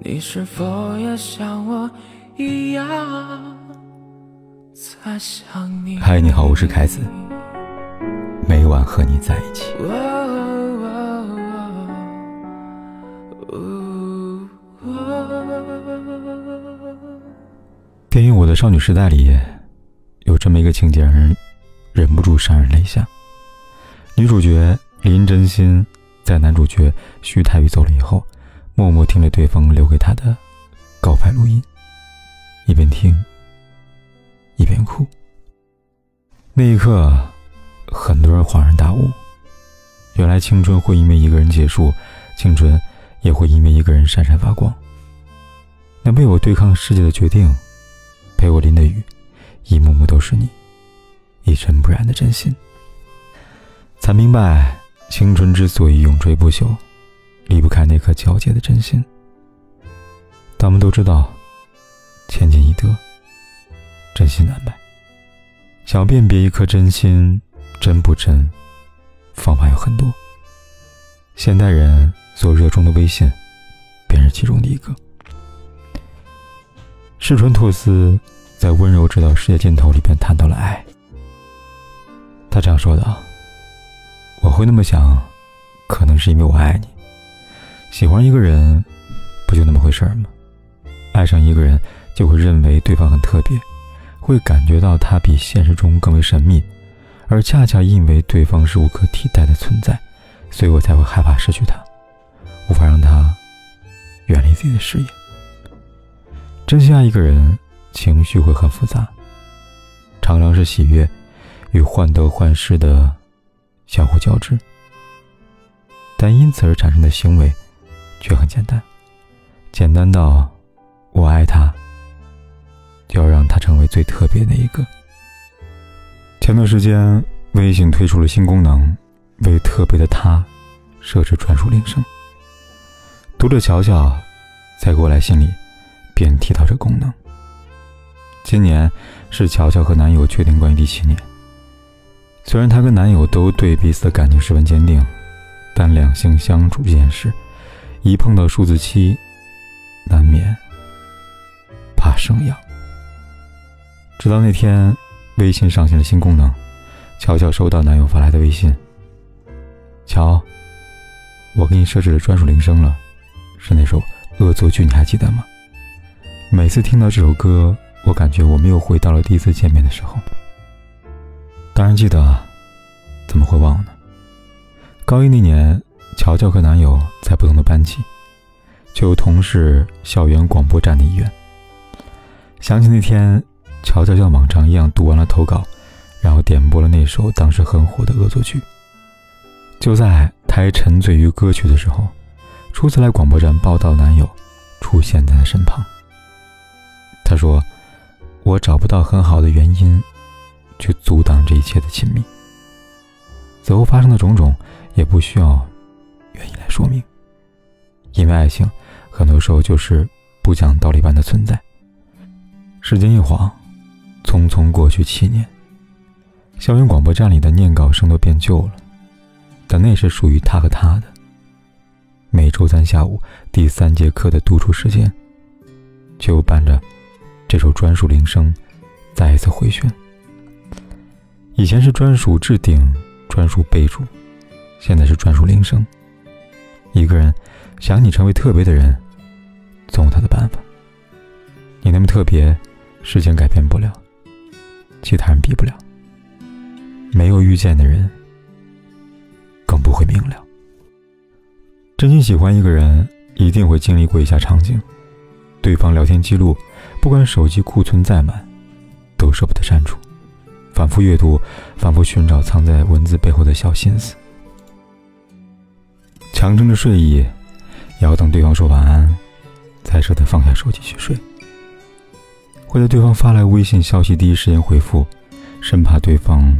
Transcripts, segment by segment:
你是否也像我一样在想你？嗨，你好，我是凯子，每晚和你在一起。电影《我的少女时代》里有这么一个情节，让人忍不住潸然泪下。女主角林真心在男主角徐太宇走了以后。默默听了对方留给他的告白录音，一边听一边哭。那一刻，很多人恍然大悟：原来青春会因为一个人结束，青春也会因为一个人闪闪发光。那陪我对抗世界的决定，陪我淋的雨，一幕幕都是你一尘不染的真心。才明白，青春之所以永垂不朽。离不开那颗皎洁的真心，他们都知道，千金易得，真心难买。想辨别一颗真心真不真，方法有很多。现代人所热衷的微信，便是其中的一个。世川拓司在《温柔直到世界尽头》里边谈到了爱，他这样说的：“我会那么想，可能是因为我爱你。”喜欢一个人，不就那么回事儿吗？爱上一个人，就会认为对方很特别，会感觉到他比现实中更为神秘，而恰恰因为对方是无可替代的存在，所以我才会害怕失去他，无法让他远离自己的视野。真心爱一个人，情绪会很复杂，常常是喜悦与患得患失的相互交织，但因此而产生的行为。却很简单，简单到我爱他，就要让他成为最特别的一个。前段时间，微信推出了新功能，为特别的他设置专属铃声。读者乔乔在过来信里便提到这功能。今年是乔乔和男友确定关系第七年，虽然她跟男友都对彼此的感情十分坚定，但两性相处这件事。一碰到数字七，难免怕生痒。直到那天，微信上线了新功能，巧巧收到男友发来的微信：“乔，我给你设置了专属铃声了，是那首《恶作剧》，你还记得吗？每次听到这首歌，我感觉我们又回到了第一次见面的时候。当然记得啊，怎么会忘呢？高一那年。”乔乔和男友在不同的班级，却又同是校园广播站的一员。想起那天，乔乔像往常一样读完了投稿，然后点播了那首当时很火的恶作剧。就在他还沉醉于歌曲的时候，初次来广播站报道的男友出现在他身旁。他说：“我找不到很好的原因，去阻挡这一切的亲密。此后发生的种种，也不需要。”愿意来说明，因为爱情很多时候就是不讲道理般的存在。时间一晃，匆匆过去七年，校园广播站里的念稿声都变旧了，但那是属于他和他的。每周三下午第三节课的独处时间，就伴着这首专属铃声再一次回旋。以前是专属置顶、专属备注，现在是专属铃声。一个人想你成为特别的人，总有他的办法。你那么特别，事情改变不了，其他人比不了。没有遇见的人，更不会明了。真心喜欢一个人，一定会经历过以下场景：对方聊天记录，不管手机库存再满，都舍不得删除，反复阅读，反复寻找藏在文字背后的小心思。强撑着睡意，也要等对方说晚安，才舍得放下手机去睡。会在对方发来微信消息第一时间回复，生怕对方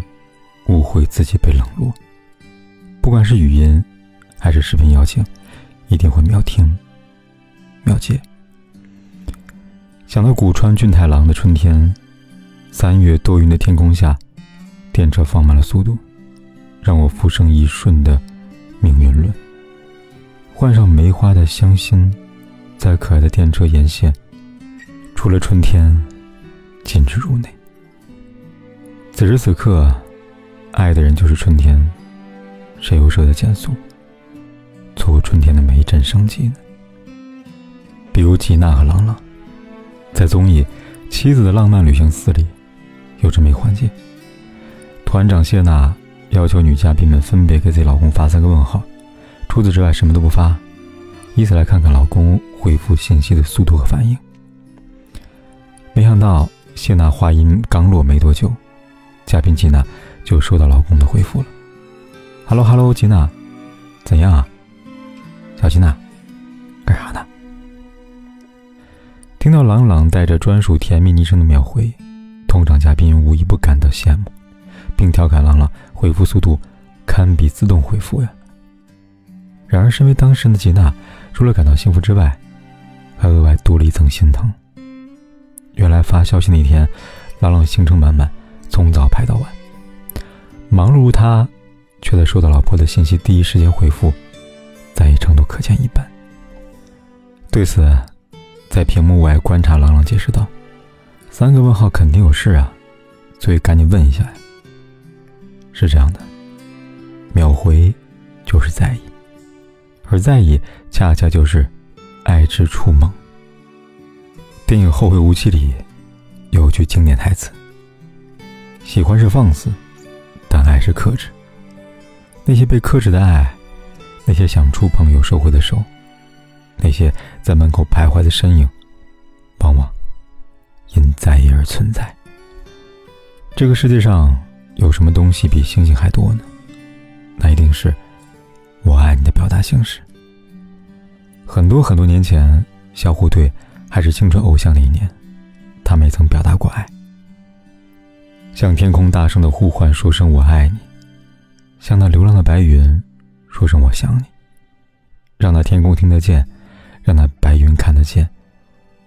误会自己被冷落。不管是语音还是视频邀请，一定会秒听秒接。想到古川俊太郎的春天，三月多云的天空下，电车放慢了速度，让我浮生一瞬的命运论。换上梅花的香心，在可爱的电车沿线，除了春天，禁止入内。此时此刻，爱的人就是春天，谁又舍得减速，错过春天的每一阵生机呢？比如吉娜和朗朗，在综艺《妻子的浪漫旅行四》里，有这么一环节：团长谢娜要求女嘉宾们分别给自己老公发三个问号，除此之外什么都不发，以此来看看老公回复信息的速度和反应。没想到谢娜话音刚落没多久。嘉宾吉娜就收到老公的回复了：“Hello Hello，吉娜，怎样啊？小吉娜，干啥呢？”听到朗朗带着专属甜蜜昵称的秒回，通常嘉宾无一不感到羡慕，并调侃朗朗回复速度堪比自动回复呀。然而，身为当事人的吉娜，除了感到幸福之外，还额外多了一层心疼。原来发消息那天，朗朗行程满满。从早排到晚，忙碌如他，却在收到老婆的信息第一时间回复，在意程度可见一斑。对此，在屏幕外观察，朗朗解释道：“三个问号肯定有事啊，所以赶紧问一下呀。”是这样的，秒回就是在意，而在意恰恰就是爱之初萌。电影《后会无期》里有句经典台词。喜欢是放肆，但爱是克制。那些被克制的爱，那些想触碰又收回的手，那些在门口徘徊的身影，往往因在意而存在。这个世界上有什么东西比星星还多呢？那一定是我爱你的表达形式。很多很多年前，小虎队还是青春偶像的一年，他没曾表达过爱。向天空大声的呼唤，说声我爱你；向那流浪的白云，说声我想你。让那天空听得见，让那白云看得见，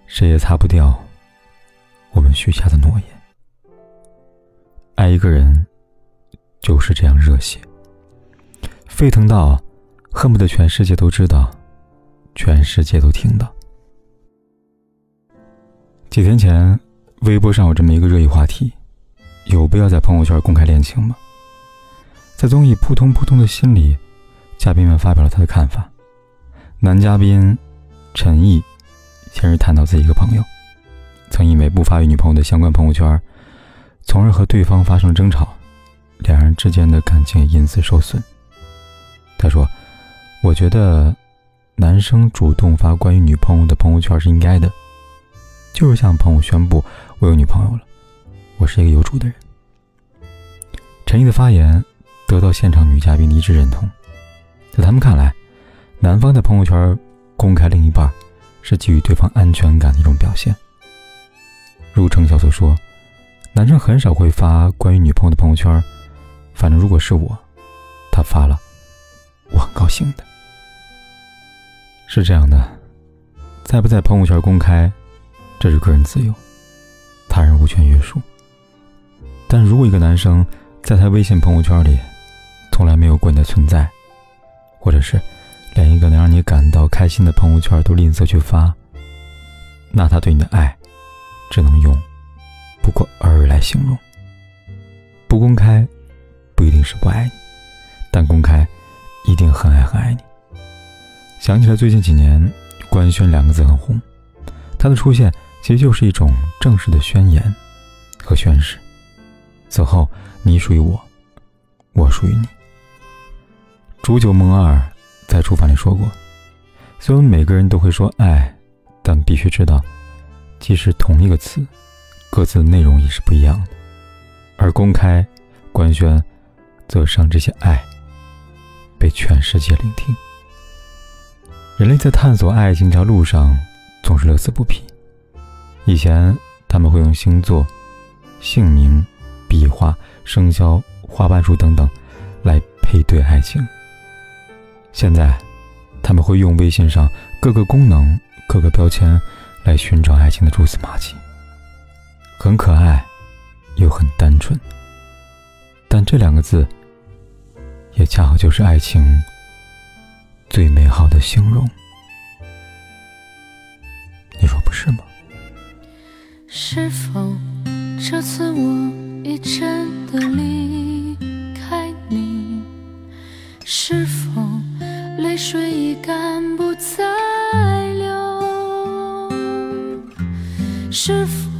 谁也擦不掉我们许下的诺言。爱一个人，就是这样热血，沸腾到恨不得全世界都知道，全世界都听到。几天前，微博上有这么一个热议话题。有必要在朋友圈公开恋情吗？在综艺《扑通扑通的心》里，嘉宾们发表了他的看法。男嘉宾陈毅先是谈到自己一个朋友，曾因为不发与女朋友的相关朋友圈，从而和对方发生了争吵，两人之间的感情也因此受损。他说：“我觉得男生主动发关于女朋友的朋友圈是应该的，就是向朋友宣布我有女朋友了。”我是一个有主的人。陈毅的发言得到现场女嘉宾的一致认同，在他们看来，男方在朋友圈公开另一半，是给予对方安全感的一种表现。如程晓所说，男生很少会发关于女朋友的朋友圈，反正如果是我，他发了，我很高兴的。是这样的，在不在朋友圈公开，这是个人自由，他人无权约束。但如果一个男生在他微信朋友圈里从来没有过你的存在，或者是连一个能让你感到开心的朋友圈都吝啬去发，那他对你的爱只能用不过尔来形容。不公开不一定是不爱你，但公开一定很爱很爱你。想起来最近几年“官宣”两个字很红，它的出现其实就是一种正式的宣言和宣誓。此后，你属于我，我属于你。煮酒梦二在厨房里说过：“虽然每个人都会说爱，但必须知道，即使同一个词，各自的内容也是不一样的。而公开官宣，则让这些爱被全世界聆听。人类在探索爱情这条路上总是乐此不疲。以前他们会用星座、姓名。”笔画、生肖、花瓣数等等，来配对爱情。现在，他们会用微信上各个功能、各个标签来寻找爱情的蛛丝马迹，很可爱，又很单纯。但这两个字，也恰好就是爱情最美好的形容。你说不是吗？是否这次我已真的离开你？是否泪水已干不再流？是否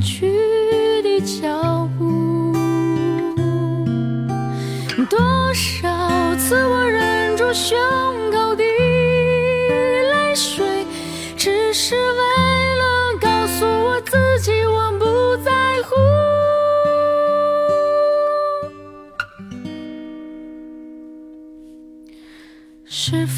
去的脚步。多少次我忍住胸口的泪水，只是为了告诉我自己我不在乎。是否